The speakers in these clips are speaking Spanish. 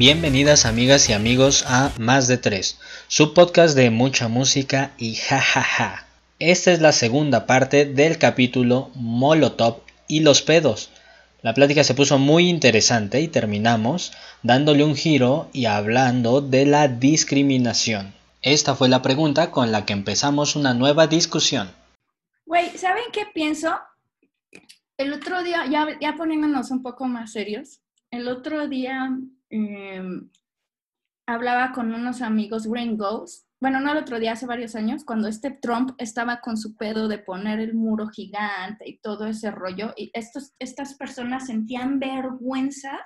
Bienvenidas amigas y amigos a Más de Tres, su podcast de mucha música y jajaja. Esta es la segunda parte del capítulo Molotov y los pedos. La plática se puso muy interesante y terminamos dándole un giro y hablando de la discriminación. Esta fue la pregunta con la que empezamos una nueva discusión. Güey, ¿saben qué pienso? El otro día, ya poniéndonos un poco más serios, el otro día em, hablaba con unos amigos gringos, bueno, no el otro día, hace varios años, cuando este Trump estaba con su pedo de poner el muro gigante y todo ese rollo, y estos, estas personas sentían vergüenza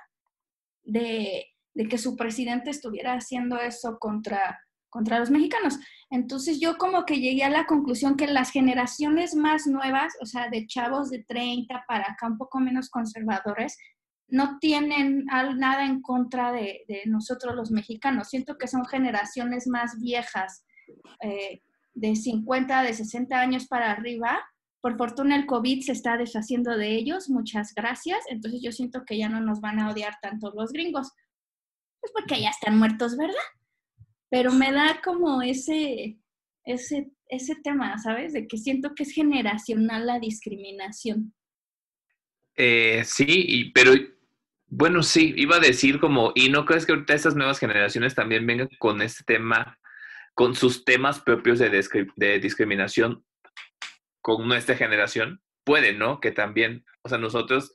de, de que su presidente estuviera haciendo eso contra contra los mexicanos. Entonces yo como que llegué a la conclusión que las generaciones más nuevas, o sea, de chavos de 30 para acá, un poco menos conservadores, no tienen nada en contra de, nosotros los mexicanos. Siento que son generaciones más viejas, eh, de 50, de 60 años para arriba. Por fortuna el COVID se está deshaciendo de ellos, muchas gracias. Entonces yo siento que ya no nos van a odiar tanto los gringos. Pues porque ya están muertos, ¿verdad? pero me da como ese, ese, ese tema, ¿sabes? De que siento que es generacional la discriminación. Eh, sí, pero bueno, sí, iba a decir como, ¿y no crees que ahorita estas nuevas generaciones también vengan con este tema, con sus temas propios de, de discriminación con nuestra generación? Puede, ¿no? Que también, o sea, nosotros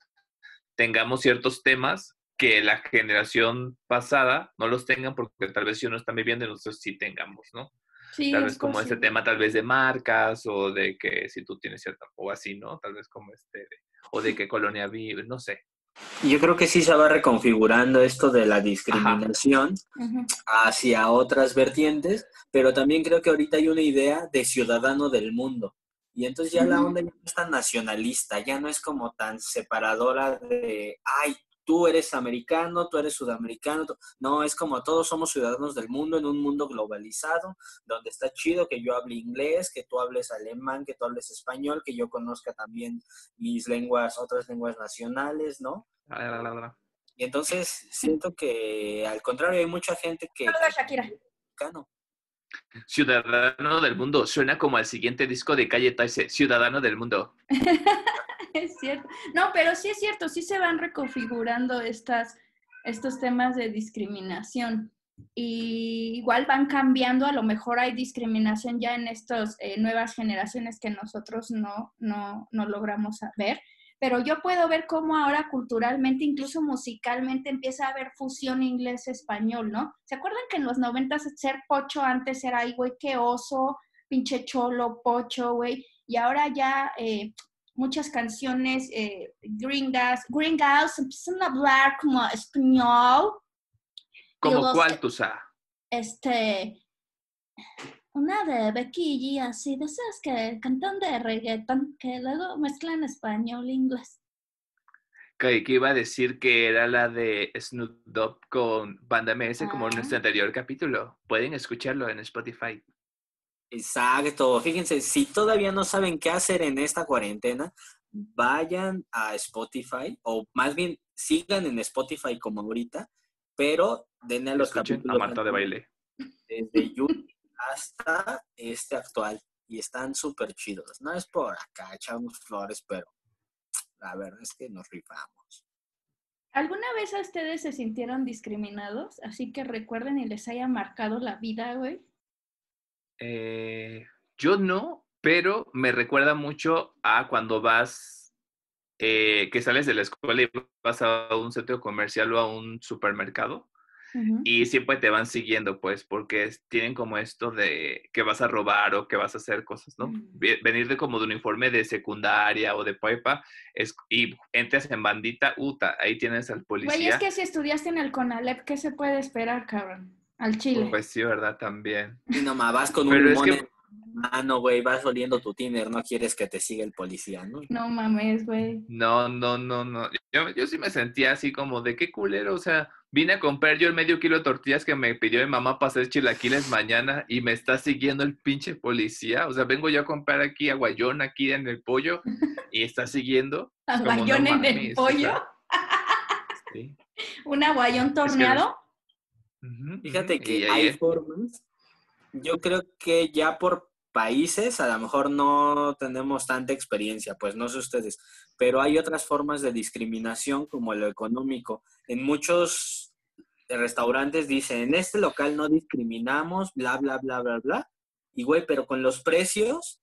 tengamos ciertos temas que la generación pasada no los tengan porque tal vez yo no están viviendo y nosotros sí tengamos, ¿no? Sí, tal vez como ese tema tal vez de marcas o de que si tú tienes cierta o así, ¿no? Tal vez como este o de qué colonia vive, no sé. Yo creo que sí se va reconfigurando esto de la discriminación hacia otras vertientes, pero también creo que ahorita hay una idea de ciudadano del mundo. Y entonces ya la onda ya no es tan nacionalista, ya no es como tan separadora de, ay, tú eres americano, tú eres sudamericano. No, es como todos somos ciudadanos del mundo en un mundo globalizado, donde está chido que yo hable inglés, que tú hables alemán, que tú hables español, que yo conozca también mis lenguas, otras lenguas nacionales, ¿no? Y entonces siento que al contrario hay mucha gente que... Shakira. Ciudadano del mundo, suena como al siguiente disco de Calle Taise, Ciudadano del mundo. es cierto. No, pero sí es cierto, sí se van reconfigurando estas, estos temas de discriminación. Y igual van cambiando, a lo mejor hay discriminación ya en estas eh, nuevas generaciones que nosotros no, no, no logramos ver, pero yo puedo ver cómo ahora culturalmente, incluso musicalmente, empieza a haber fusión inglés-español, ¿no? ¿Se acuerdan que en los noventas ser pocho antes era, ay, güey, qué oso, pinche cholo, pocho, güey? Y ahora ya eh, muchas canciones eh, gringas, gringas empiezan a hablar como español. ¿Como cuál, tú sabes? Este, una de Becky G, así, de esas que cantan de reggaeton, que luego mezclan español e inglés. Que, iba a decir que era la de Snoop Dogg con Banda MS, como en nuestro anterior capítulo. Pueden escucharlo en Spotify. Exacto. Fíjense, si todavía no saben qué hacer en esta cuarentena, vayan a Spotify o más bien sigan en Spotify como ahorita, pero denle a los capítulos. A Marta de baile. Desde YouTube hasta este actual y están súper chidos. No es por acá echamos flores, pero la verdad es que nos rifamos. ¿Alguna vez a ustedes se sintieron discriminados? Así que recuerden y les haya marcado la vida, güey. Eh, yo no, pero me recuerda mucho a cuando vas, eh, que sales de la escuela y vas a un centro comercial o a un supermercado. Y siempre te van siguiendo, pues, porque tienen como esto de que vas a robar o que vas a hacer cosas, ¿no? Mm. Venir de como de un informe de secundaria o de prepa es, y entras en bandita, uta, ahí tienes al policía. Güey, es que si estudiaste en el CONALEP, ¿qué se puede esperar, cabrón? Al chile. Pues sí, ¿verdad? También. Y nomás vas con un limón mano, güey, vas oliendo tu tiner, no quieres que te siga el policía, ¿no? No mames, güey. No, no, no, no. Yo, yo sí me sentía así como de qué culero, o sea, vine a comprar yo el medio kilo de tortillas que me pidió mi mamá para hacer chilaquiles mañana y me está siguiendo el pinche policía. O sea, vengo yo a comprar aquí aguayón aquí en el pollo y está siguiendo. ¿Aguayón en el pollo? sí. ¿Un aguayón torneado? Fíjate que hay formas. Yo creo que ya por países a lo mejor no tenemos tanta experiencia, pues no sé ustedes, pero hay otras formas de discriminación como lo económico. En muchos restaurantes dicen, en este local no discriminamos, bla, bla, bla, bla, bla. Y güey, pero con los precios,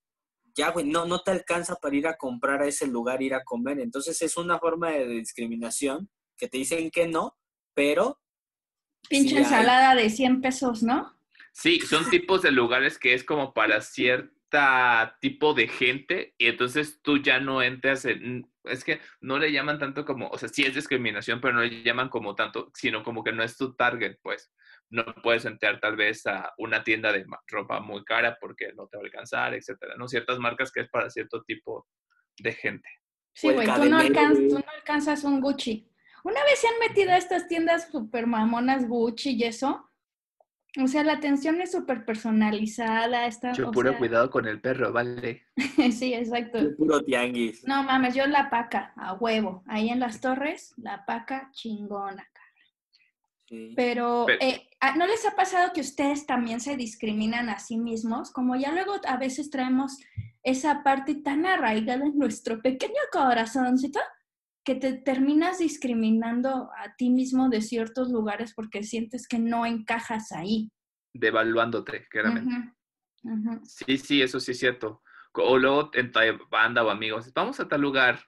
ya, güey, no, no te alcanza para ir a comprar a ese lugar, ir a comer. Entonces es una forma de discriminación que te dicen que no, pero... Pinche ensalada de 100 pesos, ¿no? Sí, son tipos de lugares que es como para cierta tipo de gente y entonces tú ya no entras en, es que no le llaman tanto como, o sea, sí es discriminación, pero no le llaman como tanto, sino como que no es tu target, pues. No puedes entrar tal vez a una tienda de ropa muy cara porque no te va a alcanzar, etcétera, ¿no? Ciertas marcas que es para cierto tipo de gente. Sí, güey, tú, no alcanzas, tú no alcanzas un Gucci. Una vez se han metido a estas tiendas super mamonas Gucci y eso, o sea, la atención es súper personalizada. Está, yo puro cuidado con el perro, vale. sí, exacto. puro tianguis. No mames, yo la paca, a huevo. Ahí en las torres, la paca chingona, sí. Pero, eh, ah, ¿no les ha pasado que ustedes también se discriminan a sí mismos? Como ya luego a veces traemos esa parte tan arraigada en nuestro pequeño corazoncito que te terminas discriminando a ti mismo de ciertos lugares porque sientes que no encajas ahí. Devaluándote, claramente. Sí, sí, eso sí es cierto. O luego en tu banda o amigos, vamos a tal lugar.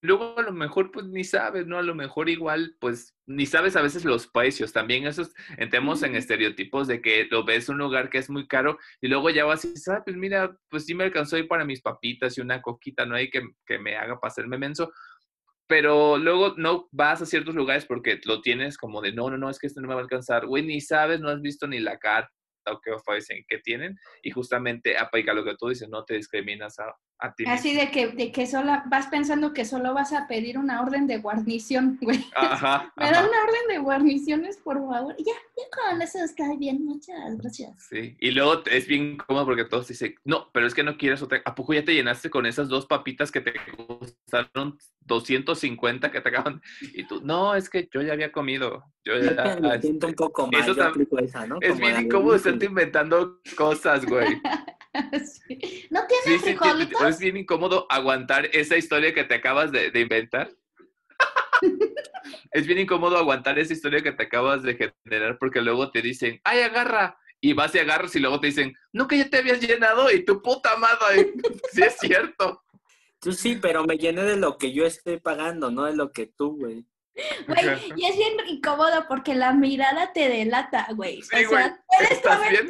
Luego a lo mejor pues ni sabes, ¿no? A lo mejor igual pues ni sabes a veces los precios. También esos entremos en estereotipos de que lo ves un lugar que es muy caro y luego ya vas y dices, ah, pues mira, pues sí me alcanzó ir para mis papitas y una coquita, no hay que, que me haga pasarme menso pero luego no vas a ciertos lugares porque lo tienes como de, no, no, no, es que esto no me va a alcanzar, güey, ni sabes, no has visto ni la carta o qué ofrecen que tienen y justamente aplica lo que tú dices, no te discriminas a, Así de que, de que solo vas pensando que solo vas a pedir una orden de guarnición, güey. Ajá. Me dan una orden de guarniciones, por favor. Ya, ya con eso está bien, muchas gracias. Sí, y luego es bien cómodo porque todos dicen, no, pero es que no quieres otra. ¿A poco ya te llenaste con esas dos papitas que te costaron 250 que te acaban? Y tú, no, es que yo ya había comido. Yo ya. Me siento un poco más. Eso esa, ¿no? Es bien incómodo estarte inventando cosas, güey. ¿No tiene sí, es bien incómodo aguantar esa historia que te acabas de, inventar. es bien incómodo aguantar esa historia que te acabas de generar porque luego te dicen, ay, agarra. Y vas y agarras y luego te dicen, no, que ya te habías llenado y tu puta madre. sí, es cierto. Tú sí, pero me llené de lo que yo estoy pagando, no de lo que tú, güey. Güey, y es bien incómodo porque la mirada te delata, güey. Sí, o sea, ¿Estás bien?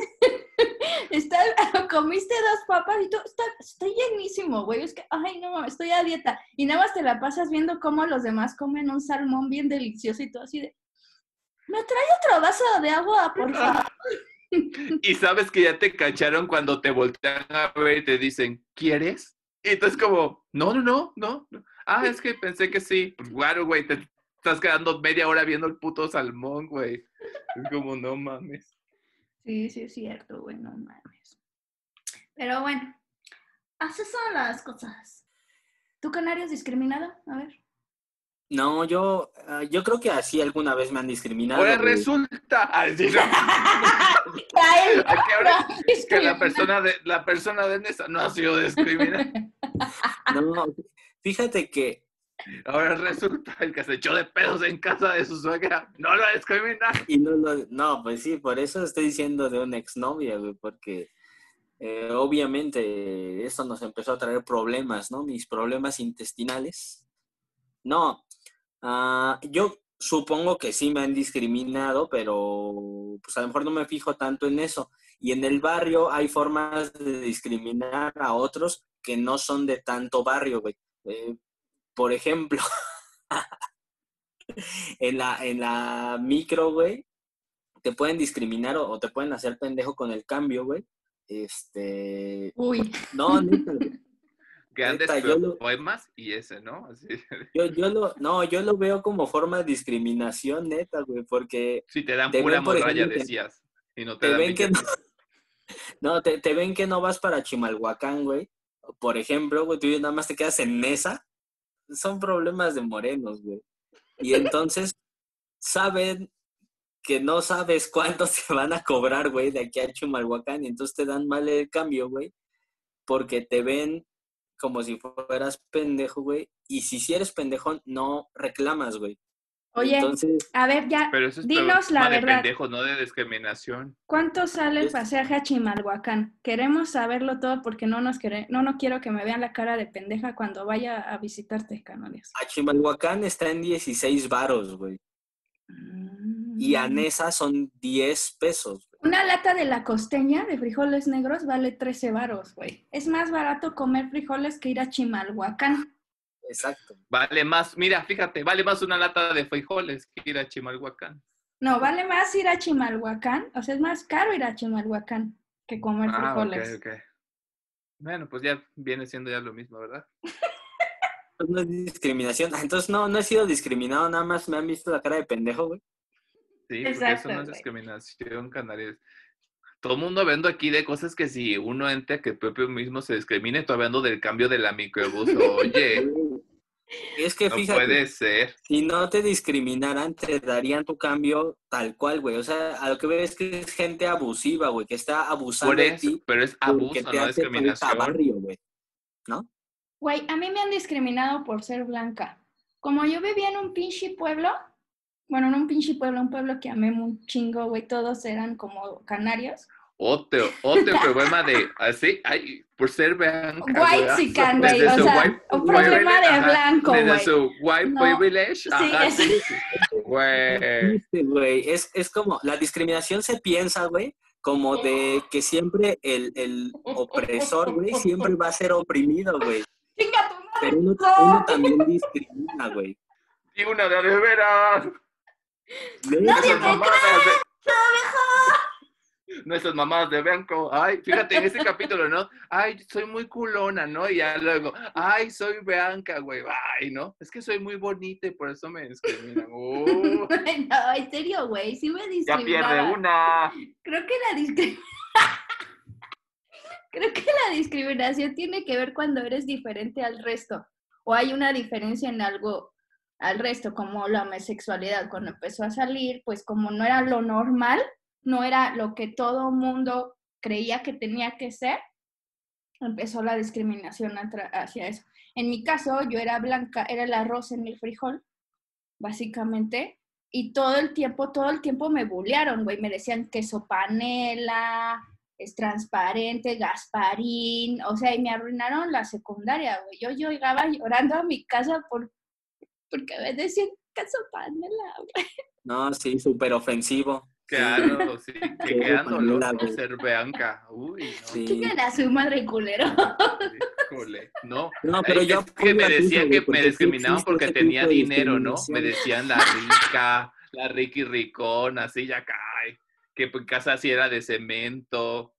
Está, comiste dos papas y tú, está, estoy llenísimo, güey. Es que, ay, no, estoy a dieta. Y nada más te la pasas viendo cómo los demás comen un salmón bien delicioso y todo así de, ¿me trae otro vaso de agua, por favor? y sabes que ya te cacharon cuando te voltean a ver y te dicen, ¿quieres? Y tú es como, no, no, no, no. Ah, es que pensé que sí. Pues, claro, güey, te estás quedando media hora viendo el puto salmón, güey. Es como, no mames. Sí, sí es cierto, güey, no mames. Pero bueno, así son las cosas. ¿Tú, Canario, es discriminado? A ver. No, yo, ah, yo creo que así alguna vez me han discriminado. Ahora resulta. que la persona de la persona de Nesa no ha sido discriminada. No, fíjate que Ahora resulta el que se echó de pedos en casa de su suegra. No lo discrimina. Y no, no, pues sí, por eso estoy diciendo de una exnovia, güey, porque eh, obviamente esto nos empezó a traer problemas, ¿no? Mis problemas intestinales. No, ah, yo supongo que sí me han discriminado, pero pues a lo mejor no me fijo tanto en eso. Y en el barrio hay formas de discriminar a otros que no son de tanto barrio, güey. Eh, por ejemplo, en, la, en la micro, güey, te pueden discriminar o, te pueden hacer pendejo con el cambio, güey. Este. Uy. No, neta, Que antes lo, poemas y ese, ¿no? Así. Yo, yo lo, no, yo lo veo como forma de discriminación, neta, güey, porque. Si te dan pura morralla, decías. Y no te, ven que no, no te, te, ven que no vas para Chimalhuacán, güey. Por ejemplo, güey, tú nada más te quedas en mesa son problemas de morenos, güey. Y entonces saben que no sabes cuánto se van a cobrar, güey, de aquí a Chimalhuacán, y entonces te dan mal el cambio, güey, porque te ven como si fueras pendejo, güey, y si si eres pendejo, no reclamas, güey. Oye, Entonces, a ver, ya, Pero eso es dinos la de verdad. pendejo, no de discriminación. ¿Cuánto sale el pasaje a Chimalhuacán? Queremos saberlo todo porque no nos quere- no, no quiero que me vean la cara de pendeja cuando vaya a visitarte, Canarias. a Chimalhuacán está en 16 varos, güey, y a Mm. Nesa son 10 pesos, güey. Una lata de la costeña de frijoles negros vale 13 varos, güey. Es más barato comer frijoles que ir a Chimalhuacán. Exacto. Vale más, mira, fíjate, vale más una lata de frijoles que ir a Chimalhuacán. No, vale más ir a Chimalhuacán. O sea, es más caro ir a Chimalhuacán que comer Ah, frijoles. ok, ok. Bueno, pues ya viene siendo ya lo mismo, ¿verdad? Pues no es discriminación. Ah, Entonces no, no he sido discriminado, nada más me han visto la cara de pendejo, güey. Sí, porque Exacto, eso no es discriminación, canarias. Todo el mundo hablando aquí de cosas que si uno entra que el propio mismo se discrimine, tú hablando del cambio de la microbús. Oye, Es que no fíjate, puede ser. si no te discriminaran, te darían tu cambio tal cual, güey. O sea, a lo que veo es que es gente abusiva, güey, que está abusando Por de ti pero es abuso, te no discriminación. barrio, güey. ¿No? Güey, a mí me han discriminado por ser blanca. Como yo vivía en un pinche pueblo, bueno, no un pinche pueblo, un pueblo que amé un chingo, güey, todos eran como canarios. Otro, otro problema de así, ay, por ser blanca. White chican, desde güey, o sea, white- un white problema de ajá, blanco, Desde güey. su white No, privilege. Ajá, es- sí, sí. Güey. Güey, es, es como, la discriminación se piensa, güey, como de que siempre el, el opresor, güey, siempre va a ser oprimido, güey. ¡Chinga tu madre! Pero uno, No. uno también discrimina, güey. Y una de de veras. Nadie Esas me mamadas esas mamadas de blanco. Ay, fíjate en ese capítulo, ¿no? Ay, soy muy culona, ¿no? Y ya luego, ay, soy blanca, güey. Ay, ¿no? Es que soy muy bonita y por eso me discriminan. Uh, No, en serio, güey, sí me ya discriminaban. pierde una. Creo que la discriminación... Creo que la discriminación tiene que ver cuando eres diferente al resto o hay una diferencia en algo al resto, como la homosexualidad. Cuando empezó a salir, pues como no era lo normal, no era lo que todo mundo creía que tenía que ser, empezó la discriminación hacia eso. En mi caso, yo era blanca, era el arroz en el frijol, básicamente, y todo el tiempo, todo el tiempo me bullearon, güey, me decían queso panela, es transparente, Gasparín, o sea, y me arruinaron la secundaria, güey. Yo, yo llegaba llorando a mi casa por, porque me decían queso panela, güey. No, sí, súper ofensivo. Claro, sí. Que quedan güey. ser blanca. Uy, no. Sí. ¿Quién era su madre culero? Híjole, no. No, pero Ay, yo es que me a decían que me discriminaban porque tenía dinero, ¿no? Me decían la rica, la rica y ricona, así ya cae. Que en casa sí era de cemento.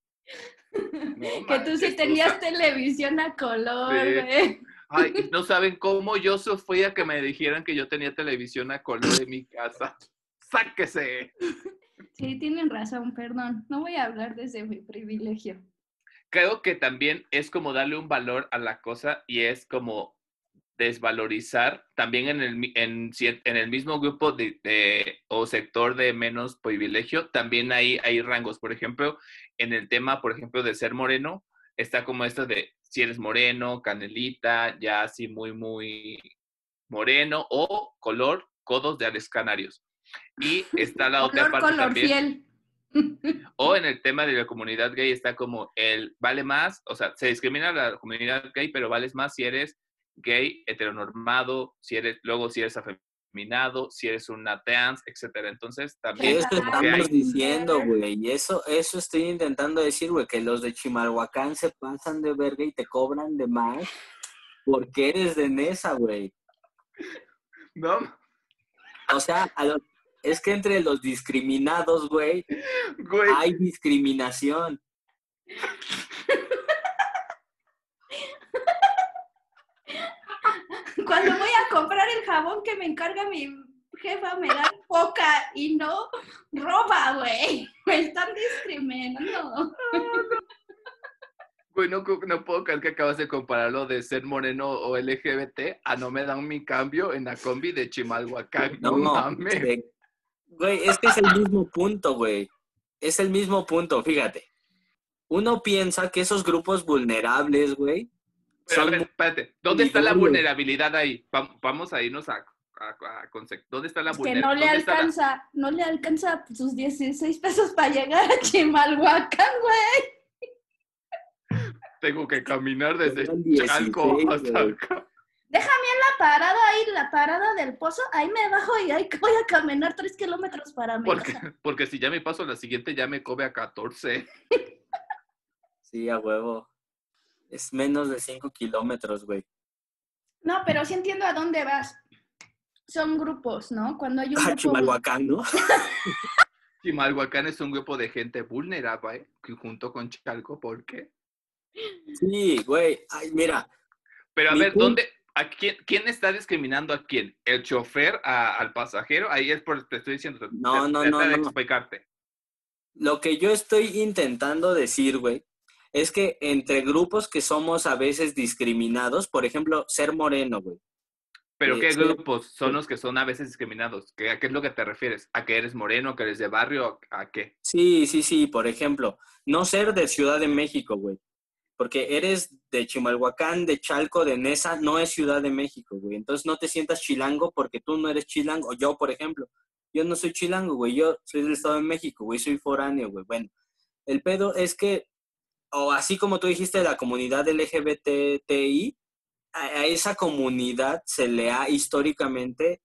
No que tú sí tenías televisión a color, Sí. güey. Ay, no saben cómo yo sufría que me dijeran que yo tenía televisión a color en mi casa. ¡Sáquese! Sí, tienen razón, perdón. No voy a hablar desde mi privilegio. creo que también es como darle un valor a la cosa y es como desvalorizar también en el, en, el mismo grupo de, o sector de menos privilegio, también hay, hay rangos. Por ejemplo, en el tema, por ejemplo, de ser moreno, está como esto de si eres moreno, canelita, ya así muy, muy moreno o color, codos de Alex Canarios. Y está la otra Color, parte color también. fiel. O en el tema de la comunidad gay está como el vale más, o sea, se discrimina a la comunidad gay, pero vales más si eres gay, heteronormado, si eres, luego si eres afeminado, si eres una trans, etcétera. Entonces también Eso estamos hay, diciendo, güey. Y eso, eso estoy intentando decir, güey, que los de Chimalhuacán se pasan de verga y te cobran de más porque eres de Nesa, güey. ¿no? O sea, a los- es que entre los discriminados, güey, Güey, hay discriminación. Cuando voy a comprar el jabón que me encarga mi jefa, me dan poca y no roba, güey. Me están discriminando. güey, no, no puedo creer que acabas de comparar lo de ser moreno o LGBT a no me dan mi cambio en la combi de Chimalhuacán. No, No, mames. de- Güey, es que es el mismo punto, güey. Es el mismo punto, fíjate. Uno piensa que esos grupos vulnerables, güey. Pero, a ver, espérate, ¿dónde está la vulnerabilidad ahí? Vamos a irnos a, ¿Dónde está la vulnerabilidad? Que no le alcanza, no le alcanza sus 16 pesos para llegar a Chimalhuacán, güey. Tengo que caminar desde Chalco hasta acá. Déjame en la parada ahí, la parada del pozo, ahí me bajo y ahí voy a caminar tres kilómetros para mí. Porque, porque si ya me paso la siguiente, ya me cobe a 14. Sí, a huevo. Es menos de 5 kilómetros, güey. No, pero sí entiendo a dónde vas. Son grupos, ¿no? Cuando hay un ah, Chimalhuacán, ¿no? Chimalhuacán es un grupo de gente vulnerable junto con Chalco, ¿por qué? Sí, güey. Ay, mira. Pero a ver, ¿dónde, ¿A quién, quién, está discriminando a quién? ¿El chofer al pasajero? Ahí es por te estoy diciendo. No, no, no, no. explicarte. Lo que yo estoy intentando decir, güey, es que entre grupos que somos a veces discriminados, por ejemplo, ser moreno, güey. ¿Pero eh, qué grupos son los que son a veces discriminados? ¿A qué es lo que te refieres? ¿A que eres moreno, que eres de barrio? ¿A qué? Sí, sí, sí. Por ejemplo, no ser de Ciudad de México, güey. Porque eres de Chimalhuacán, de Chalco, de Nesa, no es Ciudad de México, güey. Entonces no te sientas chilango porque tú no eres chilango. Yo, por ejemplo, yo no soy chilango, güey. Yo soy del Estado de México, güey. Soy foráneo, güey. Bueno, el pedo es que o así como tú dijiste, la comunidad LGBTI, a, esa comunidad se le ha históricamente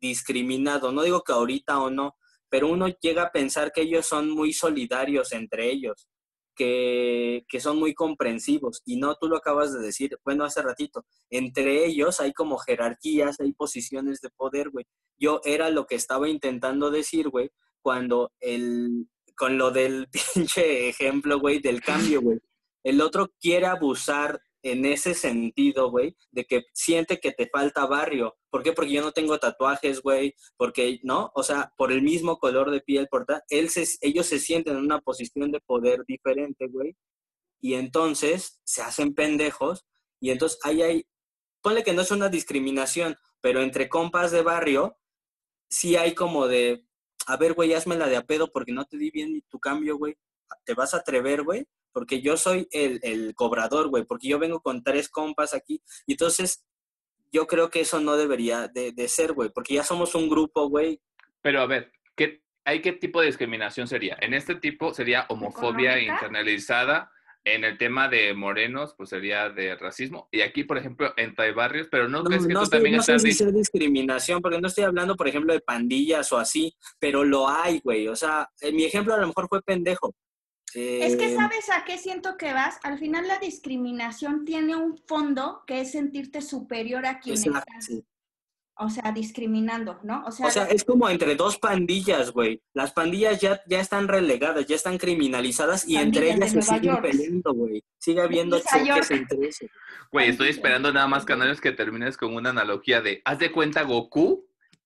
discriminado. No digo que ahorita o no, pero uno llega a pensar que ellos son muy solidarios entre ellos, que, que, son muy comprensivos. Y no, tú lo acabas de decir, bueno, hace ratito, entre ellos hay como jerarquías, hay posiciones de poder, güey. Yo era lo que estaba intentando decir, güey, cuando el, con lo del pinche ejemplo, güey, del cambio, güey. El otro quiere abusar en ese sentido, güey, de que siente que te falta barrio. ¿Por qué? Porque yo no tengo tatuajes, güey, porque, ¿no? O sea, por el mismo color de piel, por él se, ellos se sienten en una posición de poder diferente, güey, y entonces se hacen pendejos, y entonces ahí hay, ponle que no es una discriminación, pero entre compas de barrio, sí hay como de, a ver, güey, hazme la de a pedo porque no te di bien tu cambio, güey. ¿Te vas a atrever, güey? Porque yo soy el, cobrador, güey, porque yo vengo con tres compas aquí. Y entonces, yo creo que eso no debería de, ser, güey, porque ya somos un grupo, güey. Pero a ver, ¿qué, ¿hay qué tipo de discriminación sería? En este tipo sería homofobia internalizada en el tema de morenos, pues sería de racismo. Y aquí, por ejemplo, entre barrios, pero no, crees que tú también no estás... sé si discriminación, porque no estoy hablando, por ejemplo, de pandillas o así, pero lo hay, güey. O sea, mi ejemplo a lo mejor fue pendejo. Es que eh, sabes a qué siento que vas. Al final la discriminación tiene un fondo que es sentirte superior a quien está o sea, discriminando, ¿no? O sea, es como entre dos pandillas, güey. Las pandillas ya, ya están relegadas, ya están criminalizadas y entre ellas se siguen peleando, güey. Sigue habiendo choques entre eso. Güey, estoy esperando nada más, canales, que termines con una analogía de, haz de cuenta Goku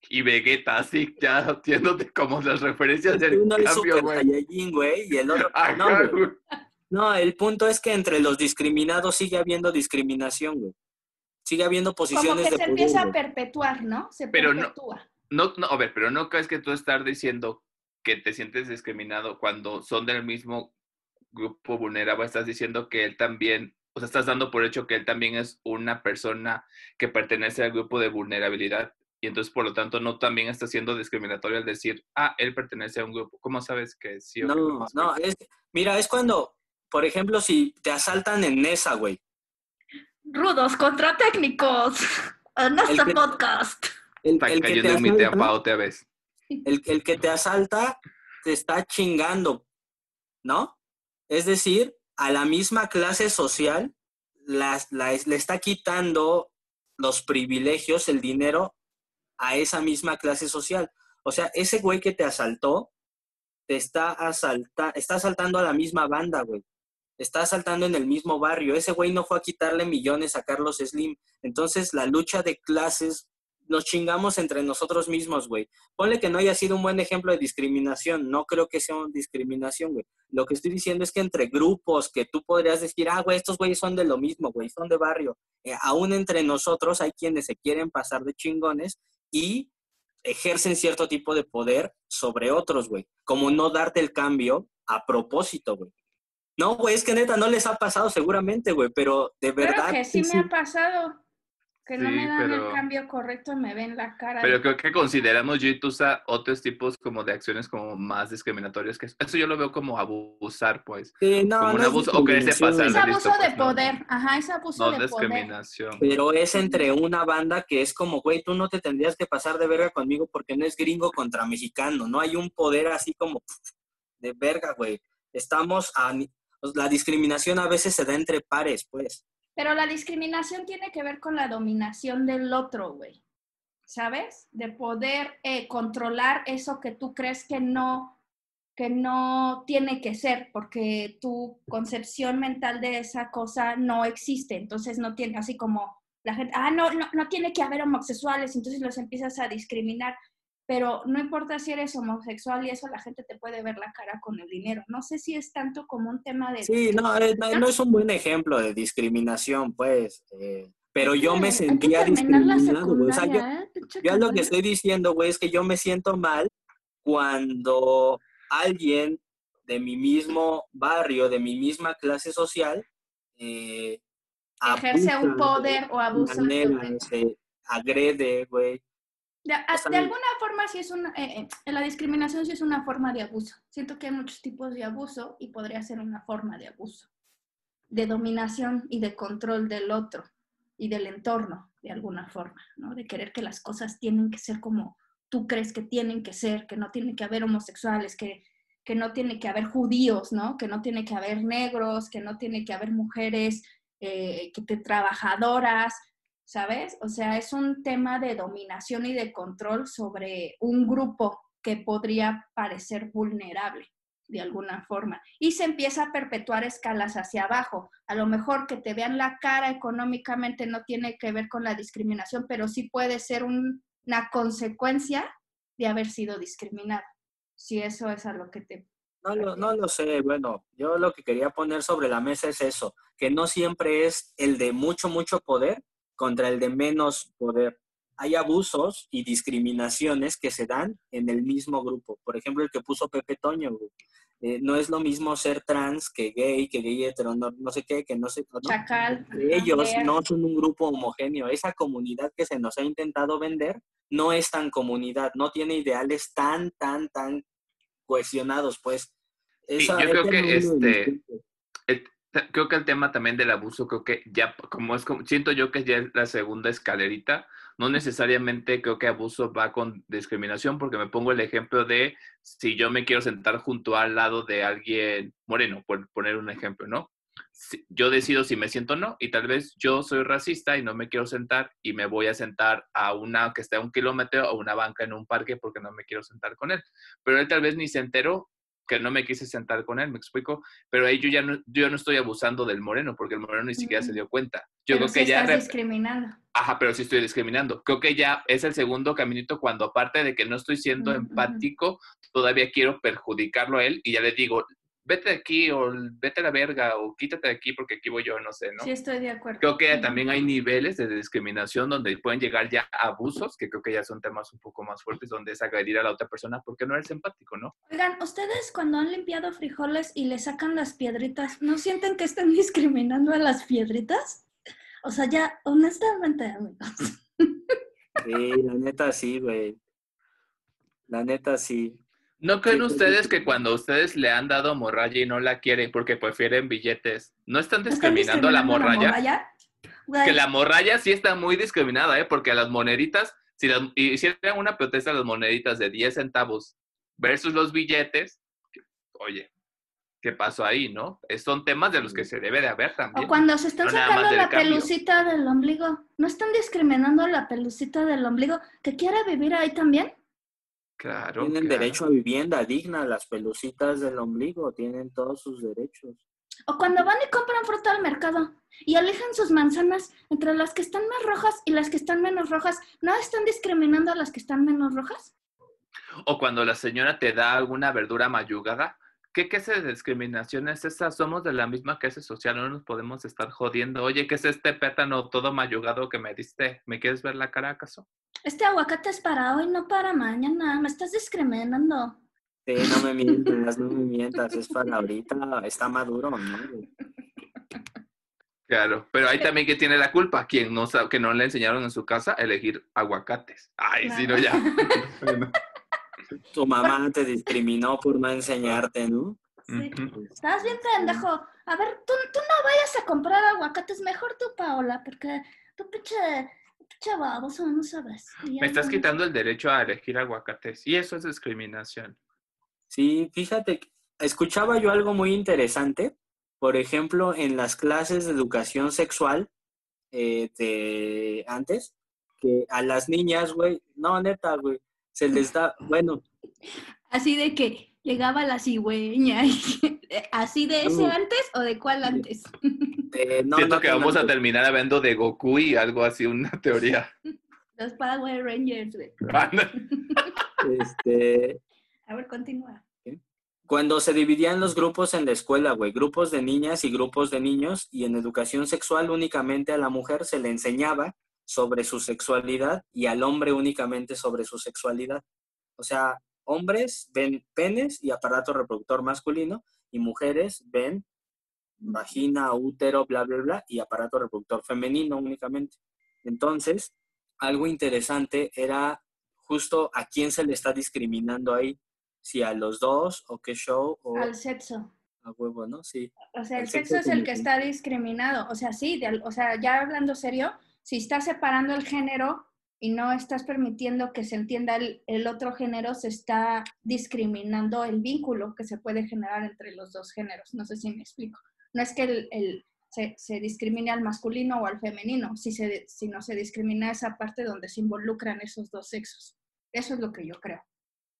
y Vegeta, así, ya haciéndote como las referencias del Uno cambio, güey. y el otro... no, no, el punto es que entre los discriminados sigue habiendo discriminación, güey sigue habiendo posiciones Como que se empieza a perpetuar, ¿no? Se pero perpetúa. No, no, a ver, pero no crees que tú estás diciendo que te sientes discriminado cuando son del mismo grupo vulnerable, estás diciendo que él también, o sea, estás dando por hecho que él también es una persona que pertenece al grupo de vulnerabilidad y entonces por lo tanto no también está siendo discriminatorio al decir, ah, él pertenece a un grupo. ¿Cómo sabes que sí o no? No, no, es, mira, es cuando, por ejemplo, si te asaltan en esa, güey, Rudos contra técnicos. En este podcast. El, el, que te asalta, el, el que te asalta te está chingando, ¿no? Es decir, a la misma clase social las, le está quitando los privilegios, el dinero a esa misma clase social. O sea, ese güey que te asaltó, te está, asalta, está asaltando a la misma banda, güey está saltando en el mismo barrio. Ese güey no fue a quitarle millones a Carlos Slim. Entonces, la lucha de clases nos chingamos entre nosotros mismos, güey. Ponle que no haya sido un buen ejemplo de discriminación. No creo que sea una discriminación, güey. Lo que estoy diciendo es que entre grupos que tú podrías decir, ah, güey, estos güeyes son de lo mismo, güey, son de barrio. Eh, aún entre nosotros hay quienes se quieren pasar de chingones y ejercen cierto tipo de poder sobre otros, güey. Como no darte el cambio a propósito, güey. No, güey, es que neta no les ha pasado seguramente, güey, pero de verdad. Que sí me ha pasado. Que no me dan el cambio correcto y me ven la cara. Pero creo que consideramos yo y Tusa otros tipos como de acciones como más discriminatorias que eso yo lo veo como abusar, pues. Sí, no, como un abuso o quererse pasar. Es abuso de pues, poder, ajá, es abuso no de discriminación. poder. Pero es entre una banda que es como, güey, tú no te tendrías que pasar de verga conmigo porque no es gringo contra mexicano, no hay un poder así como de verga, güey. Estamos a la discriminación a veces se da entre pares, pues. Pero la discriminación tiene que ver con la dominación del otro, güey. ¿Sabes? De poder eh, controlar eso que tú crees que no, que no tiene que ser, porque tu concepción mental de esa cosa no existe. Entonces no tiene, así como la gente, ah, no, no, no tiene que haber homosexuales, entonces los empiezas a discriminar pero no importa si eres homosexual y eso la gente te puede ver la cara con el dinero. No sé si es tanto como un tema de... Sí, no, eh, no, es un buen ejemplo de discriminación, pues. Eh, pero yo me sentía discriminado, güey. O sea, yo, ¿eh? yo lo que estoy diciendo, güey, es que yo me siento mal cuando alguien de mi mismo barrio, de mi misma clase social, ejerce un poder o abusa. se agrede, güey de, alguna forma sí es una, eh, eh, la discriminación sí es una forma de abuso. Siento que hay muchos tipos de abuso y podría ser una forma de abuso, de dominación y de control del otro y del entorno, de alguna forma, ¿no? De querer que las cosas tienen que ser como tú crees que tienen que ser, que no tiene que haber homosexuales, que, que no tiene que haber judíos, ¿no? Que no tiene que haber negros, que no tiene que haber mujeres eh, que te, trabajadoras, ¿sabes? O sea, es un tema de dominación y de control sobre un grupo que podría parecer vulnerable de alguna forma. Y se empieza a perpetuar escalas hacia abajo. A lo mejor que te vean la cara económicamente no tiene que ver con la discriminación, pero sí puede ser una consecuencia de haber sido discriminado. Si eso es a lo que te... No lo, no lo sé, bueno, yo lo que quería poner sobre la mesa es eso, que no siempre es el de mucho, mucho poder contra el de menos poder. Hay abusos y discriminaciones que se dan en el mismo grupo. Por ejemplo, el que puso Pepe Toño, eh, no es lo mismo ser trans que gay, que gay hetero, no, sé qué, que no sé. Chacal. Ellos no son un grupo homogéneo. Esa comunidad que se nos ha intentado vender no es tan comunidad, no tiene ideales tan, tan, tan cohesionados, pues. yo creo que este, creo que el tema también del abuso, creo que ya, como es como, siento yo que ya es la segunda escalerita, no necesariamente creo que abuso va con discriminación, porque me pongo el ejemplo de si yo me quiero sentar junto al lado de alguien moreno, por poner un ejemplo, ¿no? yo decido si me siento o no, y tal vez yo soy racista y no me quiero sentar y me voy a sentar a una que esté a un kilómetro o una banca en un parque porque no me quiero sentar con él. Pero él tal vez ni se enteró que no me quise sentar con él, me explico, pero ahí yo ya no, yo no estoy abusando del moreno, porque el moreno ni siquiera se dio cuenta. Yo pero creo que ya... Estás discriminando. Ajá, pero sí estoy discriminando. Creo que ya es el segundo caminito cuando aparte de que no estoy siendo empático, todavía quiero perjudicarlo a él y ya le digo, vete de aquí o vete a la verga o quítate de aquí porque aquí voy yo, no sé, ¿no? Sí, estoy de acuerdo. Creo que también hay niveles de discriminación donde pueden llegar ya abusos, que creo que ya son temas un poco más fuertes, donde es agredir a la otra persona porque no eres empático, ¿no? Oigan, ustedes cuando han limpiado frijoles y le sacan las piedritas, ¿no sienten que están discriminando a las piedritas? O sea, ya, honestamente, amigos. Sí, la neta sí, güey. La neta sí. ¿No creen ustedes que cuando ustedes le han dado morralla y no la quieren porque prefieren billetes, no están discriminando, a la morralla? Que la morralla sí está muy discriminada, ¿eh? Porque a las moneditas, si las, hicieran una protesta a las moneditas de 10 centavos versus los billetes, oye, ¿qué pasó ahí, no? Son temas de los que se debe de haber también. O cuando se están sacando la pelucita del ombligo, ¿no están discriminando a la pelucita del ombligo que quiere vivir ahí también? Claro. Tienen derecho a vivienda digna, las pelucitas del ombligo, tienen todos sus derechos. O cuando van y compran fruta al mercado y alejan sus manzanas entre las que están más rojas y las que están menos rojas, ¿no están discriminando a las que están menos rojas? O cuando la señora te da alguna verdura mayugada, ¿qué clase de discriminación es esa? Somos de la misma clase social, no nos podemos estar jodiendo. Oye, ¿qué es este pétano todo mayugado que me diste? ¿Me quieres ver la cara acaso? Este aguacate es para hoy, no para mañana. Me estás discriminando. Sí, no me mientas, no me mientas. Es para ahorita, está maduro, ¿no? Claro, pero hay también que tiene la culpa, quien no sabe, que no le enseñaron en su casa a elegir aguacates. Ay, si no ya. tu mamá te discriminó por no enseñarte, ¿no? Sí. Estás bien pendejo. A ver, tú, tú no vayas a comprar aguacates, mejor tú, Paola, porque tú pinche, pinche baboso, no sabes. Me estás quitando el derecho a elegir aguacates y eso es discriminación. Sí, fíjate, escuchaba yo algo muy interesante por ejemplo, en las clases de educación sexual eh, de antes, que a las niñas, güey, no, neta, güey, se les da, bueno. Así de que llegaba la cigüeña, ¿así de ese antes o de cuál antes? Siento que vamos a terminar hablando de Goku y algo así, una teoría. Los Power Rangers, güey. este... A ver, continúa. Cuando se dividían los grupos en la escuela, güey, grupos de niñas y grupos de niños, y en educación sexual únicamente a la mujer se le enseñaba sobre su sexualidad y al hombre únicamente sobre su sexualidad. O sea, hombres ven penes y aparato reproductor masculino y mujeres ven vagina, útero, bla, bla, bla, y aparato reproductor femenino únicamente. Entonces, algo interesante era justo a quién se le está discriminando ahí si a los dos o qué show o... Al sexo. A huevo, ¿no? Sí. O sea, el sexo, es el que está discriminado. O sea, sí, o sea, ya hablando serio, si estás separando el género y no estás permitiendo que se entienda el, otro género, se está discriminando el vínculo que se puede generar entre los dos géneros. No sé si me explico. No es que el, se, se, discrimine al masculino o al femenino, si se, sino se discrimina esa parte donde se involucran esos dos sexos. Eso es lo que yo creo.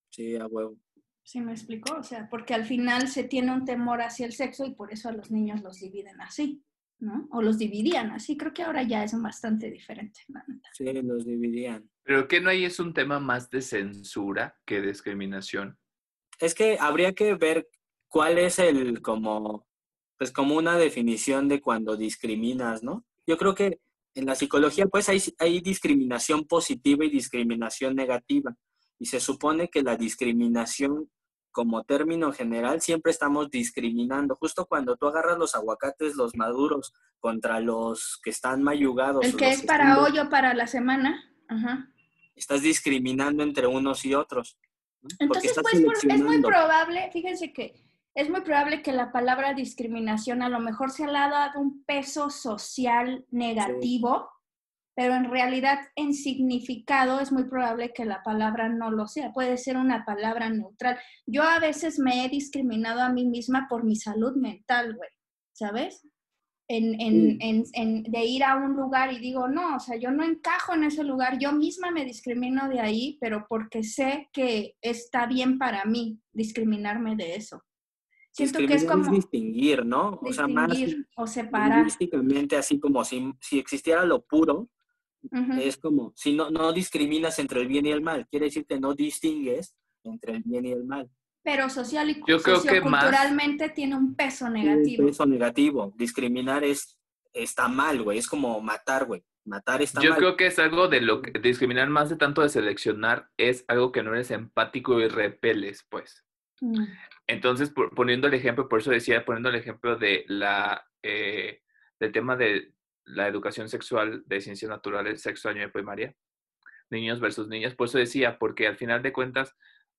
Sí, a huevo. ¿Sí me explicó? O sea, porque al final se tiene un temor hacia el sexo y por eso a los niños los dividen así, ¿no? O los dividían así. Creo que ahora ya es bastante diferente. Sí, los dividían. Pero que no hay es un tema más de censura que discriminación. Es que habría que ver cuál es el como, pues como una definición de cuando discriminas, ¿no? Yo creo que en la psicología pues hay, hay discriminación positiva y discriminación negativa. Y se supone que la discriminación como término general, siempre estamos discriminando. Justo cuando tú agarras los aguacates, los maduros, contra los que están mayugados. El que es para hoy o para la semana. Ajá. Estás discriminando entre unos y otros. Entonces, pues, es muy probable, fíjense que es muy probable que la palabra discriminación a lo mejor se le ha dado un peso social negativo pero en realidad en significado es muy probable que la palabra no lo sea, puede ser una palabra neutral. Yo a veces me he discriminado a mí misma por mi salud mental, güey, ¿sabes? En, en, en, en, de ir a un lugar y digo, no, o sea, yo no encajo en ese lugar, yo misma me discrimino de ahí, pero porque sé que está bien para mí discriminarme de eso. Siento que es como distinguir, ¿no? o sea, más o separar. así como si, si existiera lo puro, es como, si no, no discriminas entre el bien y el mal, quiere decir que no distingues entre el bien y el mal. Pero social y socioculturalmente tiene un peso negativo. Un peso negativo. Discriminar es, está mal, güey. Es como matar, güey. Matar está Yo mal. Yo creo que es algo de lo que discriminar más de tanto de seleccionar es algo que no eres empático y repeles, pues. Mm. Entonces, poniendo el ejemplo, por eso decía, poniendo el ejemplo de la, eh, del tema de la educación sexual de ciencias naturales, sexto año de primaria, niños versus niñas. Por eso decía, porque al final de cuentas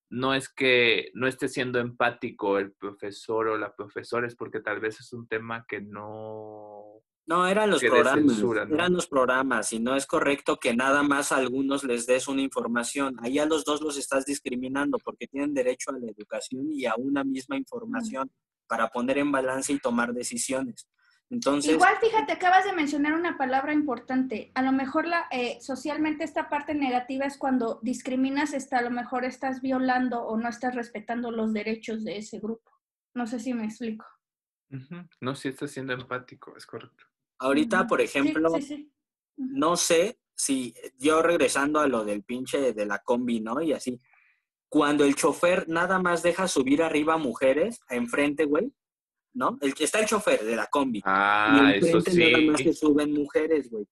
no es que no esté siendo empático el profesor o la profesora, es porque tal vez es un tema que no... No, eran los programas, eran los programas y no es correcto que nada más a algunos les des una información. Ahí a los dos los estás discriminando porque tienen derecho a la educación y a una misma información para poner en balance y tomar decisiones. Igual, fíjate, acabas de mencionar una palabra importante. A lo mejor la, eh, socialmente esta parte negativa es cuando discriminas, está, a lo mejor estás violando o no estás respetando los derechos de ese grupo. No sé si me explico. No, si estás siendo empático, es correcto. Ahorita, por ejemplo, no sé si yo regresando a lo del pinche de la combi, ¿no? Y así, cuando el chofer nada más deja subir arriba mujeres, enfrente, güey, ¿no? El que está el chofer de la combi. Ah, eso sí. nada más que suben mujeres, güey.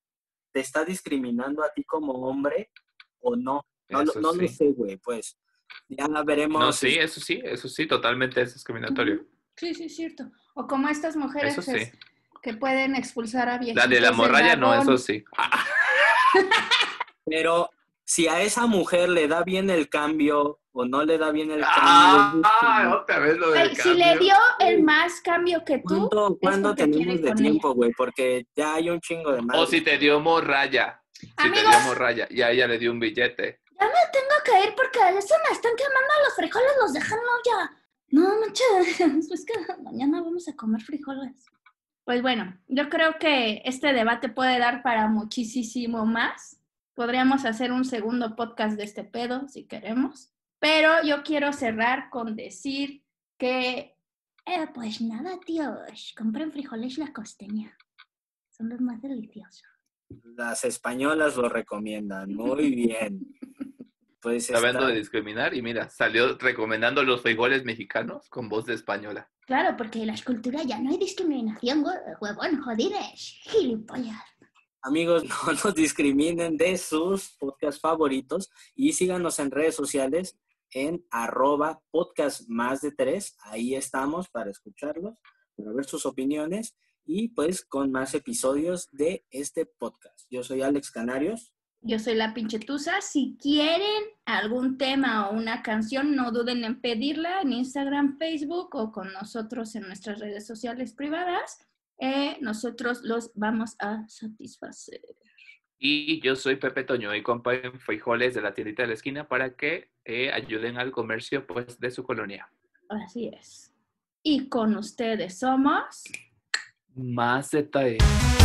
Te está discriminando a ti como hombre o no. No, Eso no sí. lo sé, güey, pues. Ya veremos. No, sí, eso sí, eso sí, totalmente es discriminatorio. Sí, sí, es cierto. O como estas mujeres Eso que, sí. que pueden expulsar a viejitos La de la morralla, no, eso sí. Ah, Pero si a esa mujer le da bien el cambio o no le da bien el Ah, cambio. otra vez lo del Ay, si le cambio. dio el más cambio que tú, ¿Cuánto, cuánto porque tenemos de tiempo, güey? Porque ya hay un chingo de más. O si te dio morralla. Si te dio morralla y a ella le dio un billete. tengo que ir porque se me están quemando los frijoles, los dejan ya. No, manches, es que mañana vamos a comer frijoles. Pues bueno, yo creo que este debate puede dar para muchísimo más. Podríamos hacer un segundo podcast de este pedo si queremos. Pero yo quiero cerrar con decir que, eh, pues nada, tíos, compren frijoles la costeña. Son los más deliciosos. Las españolas lo recomiendan. Muy bien. Pues Hablando está- de discriminar, y mira, salió recomendando los frijoles mexicanos con voz de española. Claro, porque en la escultura ya no hay discriminación, hue- huevón, jodides, gilipollas. Amigos, no nos discriminen de sus podcasts favoritos y síganos en redes sociales en arroba podcast más de tres. Ahí estamos para escucharlos, para ver sus opiniones y pues con más episodios de este podcast. Yo soy Alex Canarios. Yo soy la pinche Tusa. Si quieren algún tema o una canción, no duden en pedirla en Instagram, Facebook o con nosotros en nuestras redes sociales privadas. Eh, nosotros los vamos a satisfacer. Y yo soy Pepe Toño y compren frijoles de la tiendita de la esquina para que eh, ayuden al comercio pues, de su colonia. Así es. Y con ustedes somos... Más detalles.